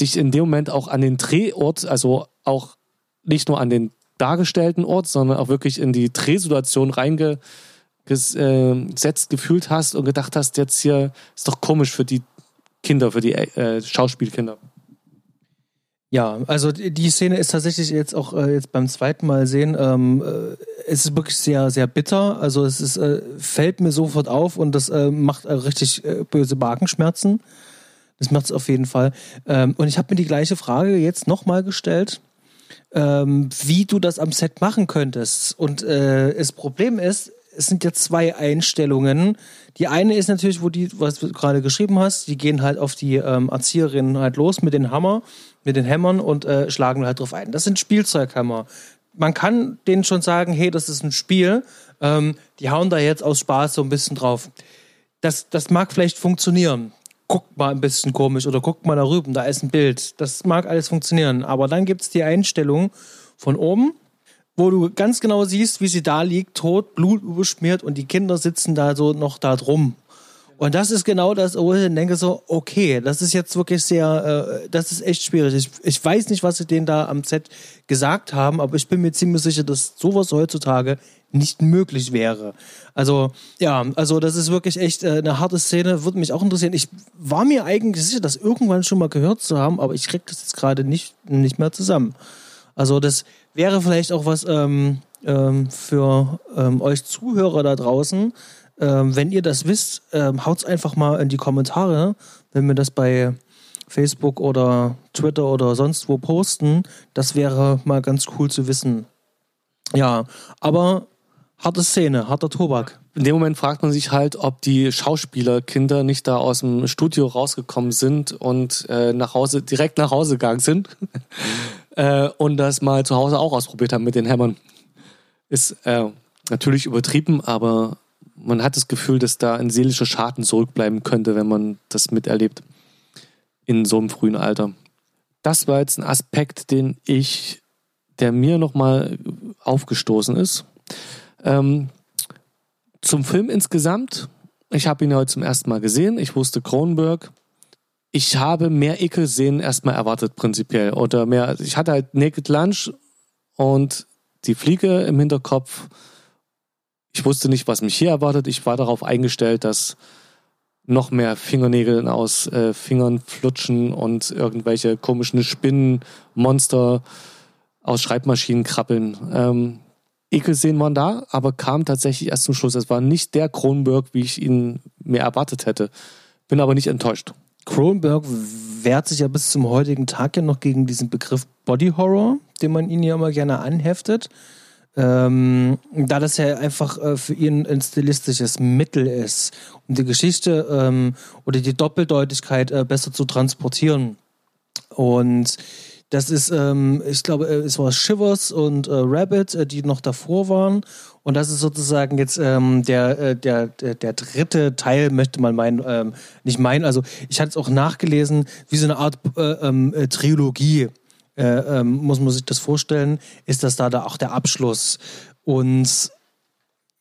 dich in dem Moment auch an den Drehort, also auch nicht nur an den dargestellten Ort, sondern auch wirklich in die Drehsituation reingesetzt äh, gefühlt hast und gedacht hast, jetzt hier ist doch komisch für die Kinder, für die äh, Schauspielkinder. Ja, also die Szene ist tatsächlich jetzt auch äh, jetzt beim zweiten Mal sehen, ähm, äh, es ist wirklich sehr, sehr bitter. Also es ist, äh, fällt mir sofort auf und das äh, macht äh, richtig äh, böse Magenschmerzen. Das macht es auf jeden Fall. Ähm, und ich habe mir die gleiche Frage jetzt nochmal gestellt, ähm, wie du das am Set machen könntest. Und das Problem ist, es sind ja zwei Einstellungen. Die eine ist natürlich, wo die, was du gerade geschrieben hast, die gehen halt auf die ähm, Erzieherin halt los mit den Hammer, mit den Hämmern und äh, schlagen halt drauf ein. Das sind Spielzeughammer. Man kann denen schon sagen, hey, das ist ein Spiel. Ähm, die hauen da jetzt aus Spaß so ein bisschen drauf. Das, das mag vielleicht funktionieren. Guckt mal ein bisschen komisch oder guckt mal da rüben, da ist ein Bild. Das mag alles funktionieren. Aber dann gibt es die Einstellung von oben wo du ganz genau siehst, wie sie da liegt, tot, Blut überschmiert und die Kinder sitzen da so noch da drum. Und das ist genau das, wo ich denke so, okay, das ist jetzt wirklich sehr, äh, das ist echt schwierig. Ich, ich weiß nicht, was sie denen da am Set gesagt haben, aber ich bin mir ziemlich sicher, dass sowas heutzutage nicht möglich wäre. Also, ja, also das ist wirklich echt äh, eine harte Szene, würde mich auch interessieren. Ich war mir eigentlich sicher, das irgendwann schon mal gehört zu haben, aber ich krieg das jetzt gerade nicht, nicht mehr zusammen. Also das wäre vielleicht auch was ähm, ähm, für ähm, euch Zuhörer da draußen. Ähm, wenn ihr das wisst, ähm, haut's einfach mal in die Kommentare, wenn wir das bei Facebook oder Twitter oder sonst wo posten. Das wäre mal ganz cool zu wissen. Ja, aber harte Szene, harter Tobak. In dem Moment fragt man sich halt, ob die Schauspielerkinder nicht da aus dem Studio rausgekommen sind und äh, nach Hause, direkt nach Hause gegangen sind äh, und das mal zu Hause auch ausprobiert haben mit den Hämmern. Ist äh, natürlich übertrieben, aber man hat das Gefühl, dass da ein seelischer Schaden zurückbleiben könnte, wenn man das miterlebt. In so einem frühen Alter. Das war jetzt ein Aspekt, den ich, der mir nochmal aufgestoßen ist. Ähm, zum Film insgesamt. Ich habe ihn heute zum ersten Mal gesehen. Ich wusste Kronberg ich habe mehr Ekel-Szenen erstmal erwartet, prinzipiell. Oder mehr, ich hatte halt Naked Lunch und die Fliege im Hinterkopf. Ich wusste nicht, was mich hier erwartet. Ich war darauf eingestellt, dass noch mehr Fingernägel aus äh, Fingern flutschen und irgendwelche komischen Spinnenmonster aus Schreibmaschinen krabbeln. Ähm, Ekelszenen waren da, aber kam tatsächlich erst zum Schluss. Es war nicht der Kronberg, wie ich ihn mir erwartet hätte. Bin aber nicht enttäuscht. Cronenberg wehrt sich ja bis zum heutigen Tag ja noch gegen diesen Begriff Body Horror, den man ihnen ja immer gerne anheftet. Ähm, da das ja einfach äh, für ihn ein stilistisches Mittel ist, um die Geschichte ähm, oder die Doppeldeutigkeit äh, besser zu transportieren. Und das ist, ähm, ich glaube, äh, es war Shivers und äh, Rabbit, äh, die noch davor waren. Und das ist sozusagen jetzt ähm, der, äh, der, der, der dritte Teil, möchte man meinen, ähm, nicht meinen. Also ich hatte es auch nachgelesen, wie so eine Art äh, ähm, äh, Trilogie. Äh, ähm, muss man sich das vorstellen, ist das da, da auch der Abschluss. Und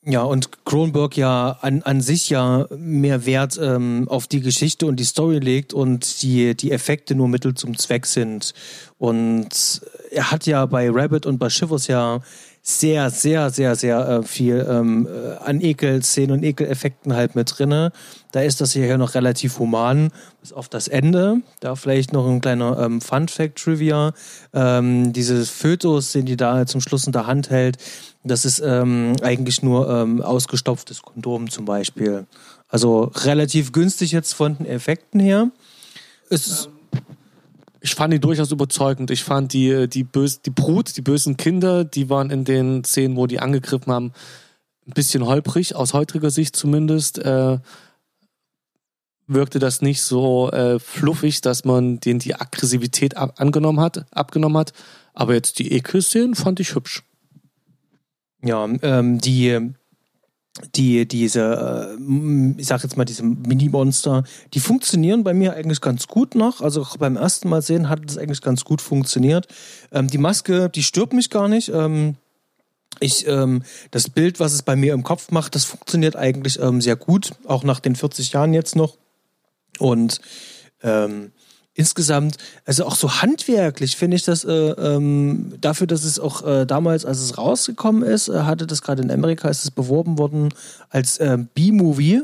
ja, und Kronberg ja an, an sich ja mehr Wert ähm, auf die Geschichte und die Story legt und die, die Effekte nur Mittel zum Zweck sind. Und er hat ja bei Rabbit und bei Shivers ja sehr, sehr, sehr, sehr äh, viel ähm, äh, an Ekel-Szenen und Ekeleffekten halt mit drinne. Da ist das hier noch relativ human, bis auf das Ende. Da vielleicht noch ein kleiner ähm, Fun-Fact-Trivia. Ähm, diese Fötus, den die da zum Schluss in der Hand hält, das ist ähm, eigentlich nur ähm, ausgestopftes Kondom zum Beispiel. Also relativ günstig jetzt von den Effekten her. Es ist ich fand ihn durchaus überzeugend. Ich fand die, die, bös, die Brut, die bösen Kinder, die waren in den Szenen, wo die angegriffen haben, ein bisschen holprig, aus heutiger Sicht zumindest. Äh, wirkte das nicht so äh, fluffig, dass man denen die Aggressivität ab angenommen hat, abgenommen hat. Aber jetzt die Ekel-Szenen fand ich hübsch. Ja, ähm, die die, diese, äh, ich sag jetzt mal, diese Mini-Monster, die funktionieren bei mir eigentlich ganz gut noch. Also auch beim ersten Mal sehen hat es eigentlich ganz gut funktioniert. Ähm, die Maske, die stirbt mich gar nicht. Ähm, ich, ähm, das Bild, was es bei mir im Kopf macht, das funktioniert eigentlich ähm, sehr gut, auch nach den 40 Jahren jetzt noch. Und ähm, insgesamt, also auch so handwerklich finde ich das äh, ähm, dafür, dass es auch äh, damals, als es rausgekommen ist, äh, hatte das gerade in Amerika, ist es beworben worden als äh, B-Movie.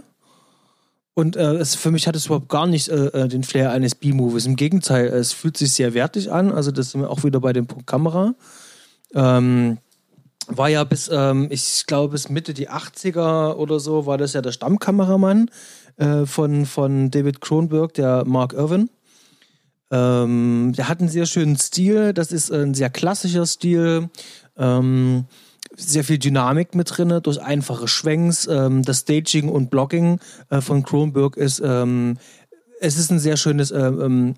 Und äh, es, für mich hat es überhaupt gar nicht äh, äh, den Flair eines B-Movies. Im Gegenteil, es fühlt sich sehr wertig an. Also das sind wir auch wieder bei dem Punkt Kamera. Ähm, war ja bis, ähm, ich glaube, bis Mitte die 80er oder so, war das ja der Stammkameramann von, von David Kronberg, der Mark Irwin. Ähm, der hat einen sehr schönen Stil. Das ist ein sehr klassischer Stil. Ähm, sehr viel Dynamik mit drin, durch einfache Schwenks. Ähm, das Staging und Blocking äh, von Kronberg ist, ähm, es ist ein sehr schönes, äh, ähm,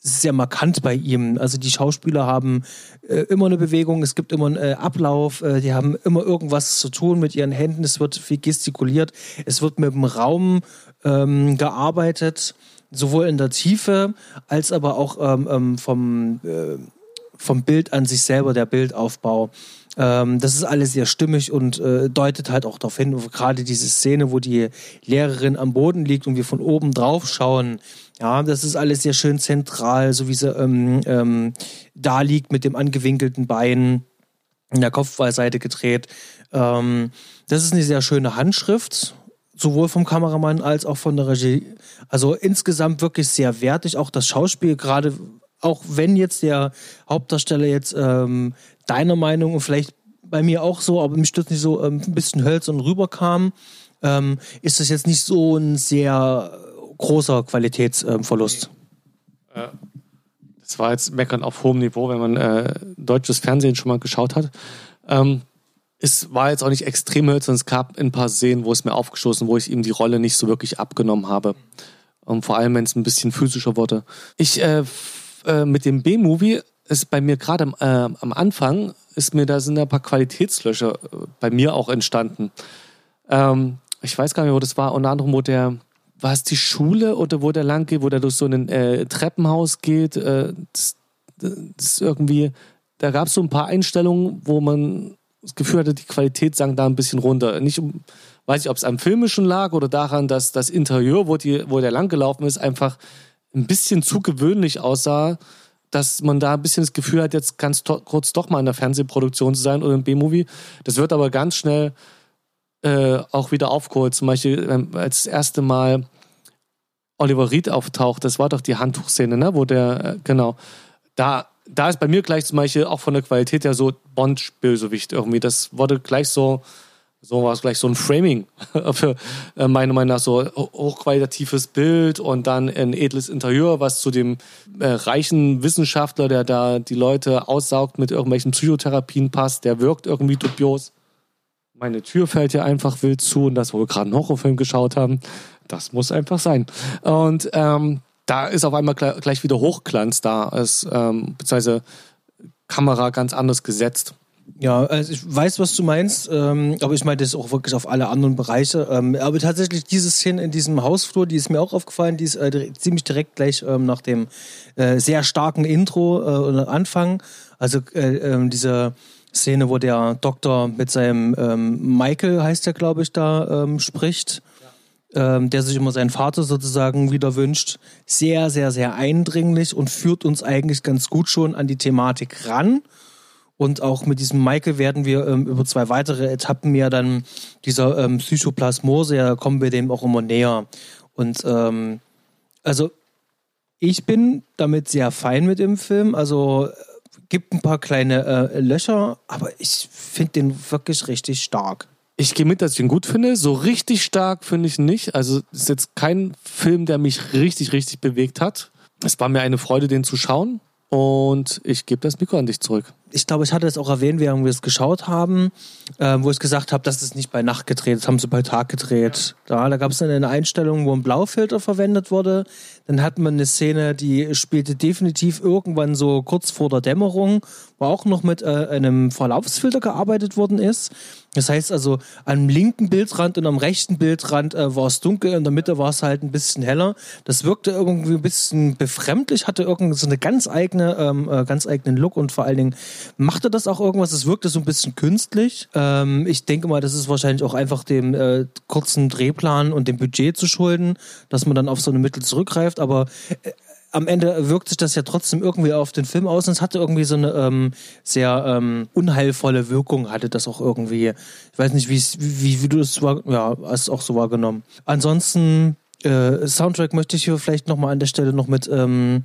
sehr markant bei ihm. Also die Schauspieler haben äh, immer eine Bewegung, es gibt immer einen äh, Ablauf, äh, die haben immer irgendwas zu tun mit ihren Händen, es wird viel gestikuliert, es wird mit dem Raum ähm, gearbeitet sowohl in der Tiefe als aber auch ähm, ähm, vom, äh, vom Bild an sich selber, der Bildaufbau. Ähm, das ist alles sehr stimmig und äh, deutet halt auch darauf hin, gerade diese Szene, wo die Lehrerin am Boden liegt und wir von oben drauf schauen. Ja, das ist alles sehr schön zentral, so wie sie ähm, ähm, da liegt mit dem angewinkelten Bein in der Kopfballseite gedreht. Ähm, das ist eine sehr schöne Handschrift sowohl vom Kameramann als auch von der Regie. Also insgesamt wirklich sehr wertig. Auch das Schauspiel, gerade auch wenn jetzt der Hauptdarsteller jetzt ähm, deiner Meinung und vielleicht bei mir auch so, aber mich stört nicht so ähm, ein bisschen hölzern rüberkam, ähm, ist das jetzt nicht so ein sehr großer Qualitätsverlust. Äh, das war jetzt Meckern auf hohem Niveau, wenn man äh, deutsches Fernsehen schon mal geschaut hat. Ähm, es war jetzt auch nicht extrem hölzern. Es gab ein paar Szenen, wo es mir aufgestoßen, wo ich ihm die Rolle nicht so wirklich abgenommen habe. Und vor allem, wenn es ein bisschen physischer wurde. Ich äh, äh, mit dem B-Movie ist bei mir gerade am, äh, am Anfang ist mir da sind ein paar Qualitätslöcher äh, bei mir auch entstanden. Ähm, ich weiß gar nicht, wo das war. Unter anderem, wo der war es die Schule oder wo der lang geht, wo der durch so ein äh, Treppenhaus geht. Äh, das, das ist irgendwie, da gab es so ein paar Einstellungen, wo man das Gefühl hatte, die Qualität sank da ein bisschen runter. Nicht um, weiß ich, ob es am Filmischen lag oder daran, dass das Interieur, wo, die, wo der langgelaufen ist, einfach ein bisschen zu gewöhnlich aussah, dass man da ein bisschen das Gefühl hat, jetzt ganz kurz doch mal in der Fernsehproduktion zu sein oder im B-Movie. Das wird aber ganz schnell äh, auch wieder aufgeholt. Zum Beispiel, ähm, als das erste Mal Oliver Reed auftaucht, das war doch die Handtuchszene, ne? wo der, äh, genau, da da ist bei mir gleich zum Beispiel auch von der Qualität her so Bond-Bösewicht irgendwie. Das wurde gleich so, so war es gleich so ein Framing für äh, meine Meinung nach so hochqualitatives Bild und dann ein edles Interieur, was zu dem äh, reichen Wissenschaftler, der da die Leute aussaugt mit irgendwelchen Psychotherapien passt, der wirkt irgendwie dubios. Meine Tür fällt ja einfach wild zu und das, wo wir gerade einen Horrorfilm geschaut haben, das muss einfach sein. Und ähm, da ist auf einmal gleich wieder Hochglanz da, ist, ähm, beziehungsweise Kamera ganz anders gesetzt. Ja, also ich weiß, was du meinst, ähm, aber ich meine das auch wirklich auf alle anderen Bereiche. Ähm, aber tatsächlich diese Szene in diesem Hausflur, die ist mir auch aufgefallen, die ist äh, ziemlich direkt gleich ähm, nach dem äh, sehr starken Intro äh, oder Anfang. Also äh, ähm, diese Szene, wo der Doktor mit seinem ähm, Michael, heißt der, glaube ich, da ähm, spricht ähm, der sich immer seinen Vater sozusagen wieder wünscht, sehr, sehr, sehr eindringlich und führt uns eigentlich ganz gut schon an die Thematik ran. Und auch mit diesem Michael werden wir ähm, über zwei weitere Etappen ja dann dieser ähm, Psychoplasmose, ja, kommen wir dem auch immer näher. Und ähm, also ich bin damit sehr fein mit dem Film. Also gibt ein paar kleine äh, Löcher, aber ich finde den wirklich richtig stark. Ich gehe mit, dass ich ihn gut finde. So richtig stark finde ich ihn nicht. Also ist jetzt kein Film, der mich richtig, richtig bewegt hat. Es war mir eine Freude, den zu schauen. Und ich gebe das Mikro an dich zurück ich glaube, ich hatte es auch erwähnt, während wir es geschaut haben, äh, wo ich gesagt habe, das ist nicht bei Nacht gedreht, das haben sie bei Tag gedreht. Da, da gab es dann eine Einstellung, wo ein Blaufilter verwendet wurde. Dann hat man eine Szene, die spielte definitiv irgendwann so kurz vor der Dämmerung, wo auch noch mit äh, einem Verlaufsfilter gearbeitet worden ist. Das heißt also, am linken Bildrand und am rechten Bildrand äh, war es dunkel, in der Mitte war es halt ein bisschen heller. Das wirkte irgendwie ein bisschen befremdlich, hatte irgendwie so eine ganz eigene, ähm, äh, ganz eigenen Look und vor allen Dingen Machte das auch irgendwas? Es wirkte so ein bisschen künstlich. Ähm, ich denke mal, das ist wahrscheinlich auch einfach dem äh, kurzen Drehplan und dem Budget zu schulden, dass man dann auf so eine Mittel zurückgreift. Aber äh, am Ende wirkt sich das ja trotzdem irgendwie auf den Film aus und es hatte irgendwie so eine ähm, sehr ähm, unheilvolle Wirkung, hatte das auch irgendwie. Ich weiß nicht, wie, wie, du war, ja, hast auch so wahrgenommen. Ansonsten, äh, Soundtrack möchte ich hier vielleicht nochmal an der Stelle noch mit ähm,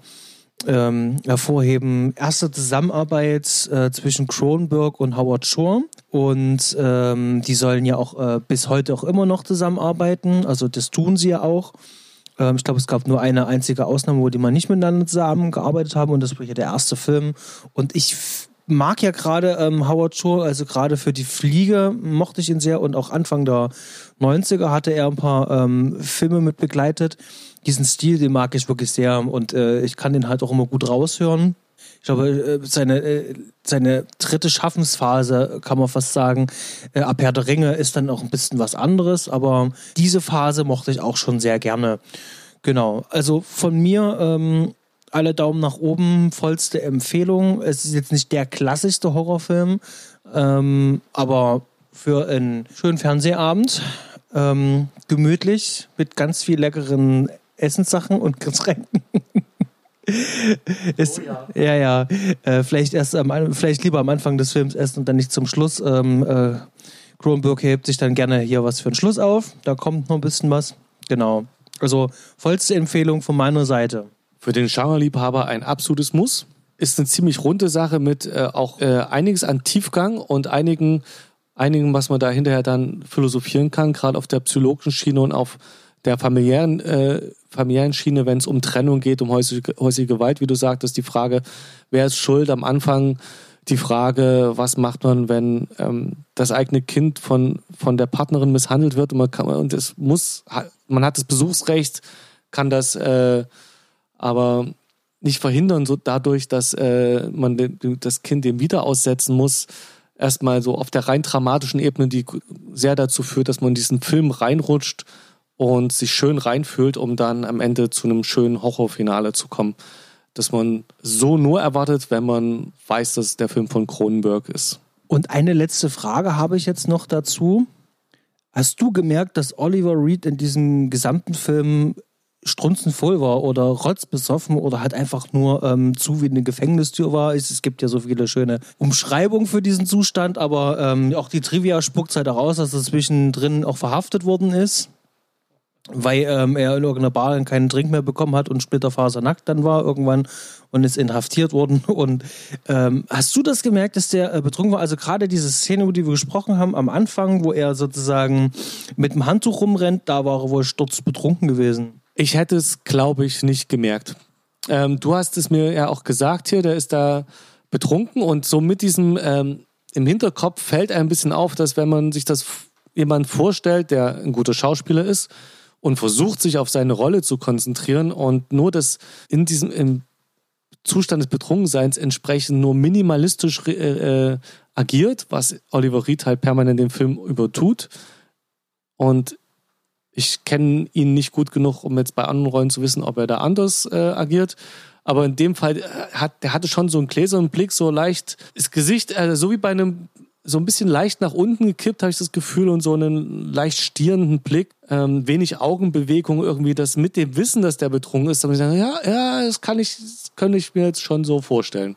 ähm, hervorheben. Erste Zusammenarbeit äh, zwischen Cronenberg und Howard Shore. Und ähm, die sollen ja auch äh, bis heute auch immer noch zusammenarbeiten. Also das tun sie ja auch. Ähm, ich glaube, es gab nur eine einzige Ausnahme, wo die mal nicht miteinander zusammengearbeitet haben. Und das war ja der erste Film. Und ich mag ja gerade ähm, Howard Shore, also gerade für die Fliege mochte ich ihn sehr. Und auch Anfang der 90er hatte er ein paar ähm, Filme mit begleitet diesen Stil, den mag ich wirklich sehr und äh, ich kann den halt auch immer gut raushören. Ich glaube, äh, seine, äh, seine dritte Schaffensphase, kann man fast sagen, äh, ab Herr der Ringe ist dann auch ein bisschen was anderes, aber diese Phase mochte ich auch schon sehr gerne. Genau, also von mir ähm, alle Daumen nach oben, vollste Empfehlung. Es ist jetzt nicht der klassischste Horrorfilm, ähm, aber für einen schönen Fernsehabend, ähm, gemütlich, mit ganz viel leckeren Essenssachen und Getränken. Ist, oh ja, ja, ja. Äh, vielleicht erst am, vielleicht lieber am Anfang des Films essen und dann nicht zum Schluss. Ähm, äh, Cronenberg hebt sich dann gerne hier was für einen Schluss auf. Da kommt noch ein bisschen was. Genau. Also vollste Empfehlung von meiner Seite. Für den Genreliebhaber ein absolutes Muss. Ist eine ziemlich runde Sache mit äh, auch äh, einiges an Tiefgang und einigen, einigen, was man da hinterher dann philosophieren kann, gerade auf der psychologischen Schiene und auf der familiären, äh, familiären Schiene, wenn es um Trennung geht, um häusliche, häusliche Gewalt, wie du sagtest, die Frage, wer ist schuld am Anfang, die Frage, was macht man, wenn ähm, das eigene Kind von, von der Partnerin misshandelt wird? Und man kann, und es muss, man hat das Besuchsrecht, kann das äh, aber nicht verhindern, so dadurch, dass äh, man den, das Kind dem wieder aussetzen muss, erstmal so auf der rein dramatischen Ebene, die sehr dazu führt, dass man in diesen Film reinrutscht und sich schön reinfühlt, um dann am Ende zu einem schönen Horrorfinale zu kommen, das man so nur erwartet, wenn man weiß, dass es der Film von Cronenberg ist. Und eine letzte Frage habe ich jetzt noch dazu. Hast du gemerkt, dass Oliver Reed in diesem gesamten Film strunzenvoll war oder rotzbesoffen oder halt einfach nur ähm, zu wie eine Gefängnistür war. Es, gibt ja so viele schöne Umschreibungen für diesen Zustand, aber ähm, auch die Trivia spuckt halt heraus, dass er zwischendrin auch verhaftet worden ist weil ähm, er in irgendeiner Bar keinen Drink mehr bekommen hat und splitterfasernackt dann war irgendwann und ist inhaftiert worden. Und ähm, hast du das gemerkt, dass der äh, betrunken war? Also gerade diese Szene, über die wir gesprochen haben am Anfang, wo er sozusagen mit dem Handtuch rumrennt, da war er wohl sturzbetrunken gewesen. Ich hätte es, glaube ich, nicht gemerkt. Ähm, du hast es mir ja auch gesagt hier, der ist da betrunken und so mit diesem ähm, im Hinterkopf fällt ein bisschen auf, dass wenn man sich das jemand vorstellt, der ein guter Schauspieler ist, und versucht sich auf seine Rolle zu konzentrieren und nur das in diesem im Zustand des Betrunkenseins entsprechend nur minimalistisch äh, äh, agiert, was Oliver Reed halt permanent den Film übertut. Und ich kenne ihn nicht gut genug, um jetzt bei anderen Rollen zu wissen, ob er da anders äh, agiert. Aber in dem Fall äh, hat der hatte schon so einen gläsernen Blick, so leicht das Gesicht, äh, so wie bei einem so ein bisschen leicht nach unten gekippt, habe ich das Gefühl, und so einen leicht stierenden Blick, ähm, wenig Augenbewegung irgendwie, das mit dem Wissen, dass der betrunken ist, dann ich sage, ja, ja, das kann ich, das könnte ich mir jetzt schon so vorstellen.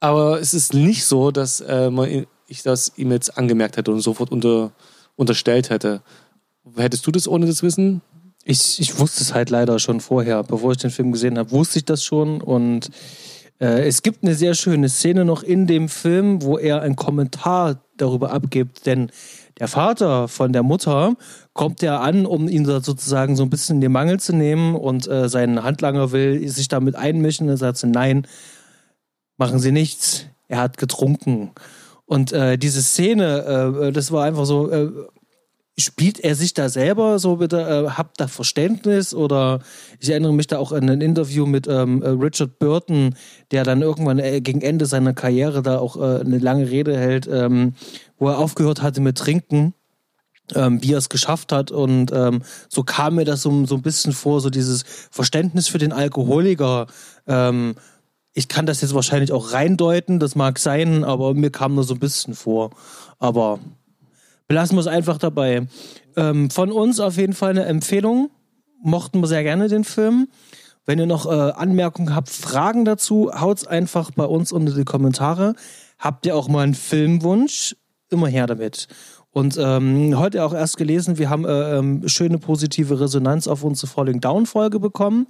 Aber es ist nicht so, dass äh, ich das ihm jetzt angemerkt hätte und sofort unter, unterstellt hätte. Hättest du das ohne das Wissen? Ich, ich wusste es halt leider schon vorher. Bevor ich den Film gesehen habe, wusste ich das schon. Und äh, es gibt eine sehr schöne Szene noch in dem Film, wo er einen Kommentar darüber abgibt. Denn der Vater von der Mutter kommt ja an, um ihn sozusagen so ein bisschen in den Mangel zu nehmen. Und äh, sein Handlanger will sich damit einmischen. Er sagt nein, machen Sie nichts. Er hat getrunken. Und äh, diese Szene, äh, das war einfach so, äh, spielt er sich da selber so bitte, äh, habt da Verständnis oder ich erinnere mich da auch an ein Interview mit ähm, äh, Richard Burton, der dann irgendwann äh, gegen Ende seiner Karriere da auch äh, eine lange Rede hält, ähm, wo er aufgehört hatte mit Trinken. Ähm, wie er es geschafft hat und ähm, so kam mir das so, so ein bisschen vor, so dieses Verständnis für den Alkoholiker, ähm, ich kann das jetzt wahrscheinlich auch reindeuten, das mag sein, aber mir kam nur so ein bisschen vor. Aber belassen wir es einfach dabei. Ähm, von uns auf jeden Fall eine Empfehlung. Mochten wir sehr gerne den Film. Wenn ihr noch äh, Anmerkungen habt, Fragen dazu, haut's einfach bei uns unter die Kommentare. Habt ihr auch mal einen Filmwunsch? Immer her damit. Und ähm, heute auch erst gelesen, wir haben äh, ähm, schöne positive Resonanz auf unsere Falling Down Folge bekommen.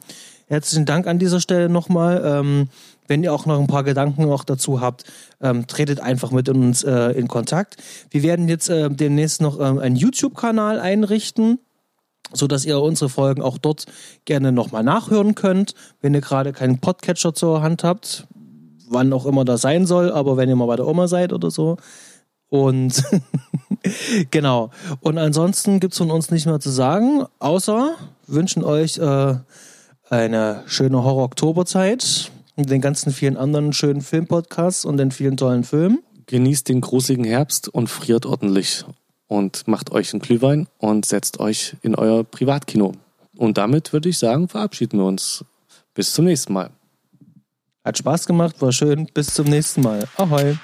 Herzlichen Dank an dieser Stelle nochmal. Ähm, wenn ihr auch noch ein paar Gedanken noch dazu habt, ähm, tretet einfach mit uns äh, in Kontakt. Wir werden jetzt äh, demnächst noch ähm, einen YouTube-Kanal einrichten, so dass ihr unsere Folgen auch dort gerne nochmal nachhören könnt, wenn ihr gerade keinen Podcatcher zur Hand habt, wann auch immer das sein soll, aber wenn ihr mal bei der Oma seid oder so. Und genau. Und ansonsten gibt es von uns nicht mehr zu sagen, außer wünschen euch äh, eine schöne Horror-Oktoberzeit mit den ganzen vielen anderen schönen Filmpodcasts und den vielen tollen Filmen. Genießt den gruseligen Herbst und friert ordentlich. Und macht euch einen Glühwein und setzt euch in euer Privatkino. Und damit würde ich sagen, verabschieden wir uns. Bis zum nächsten Mal. Hat Spaß gemacht, war schön. Bis zum nächsten Mal. Ahoi.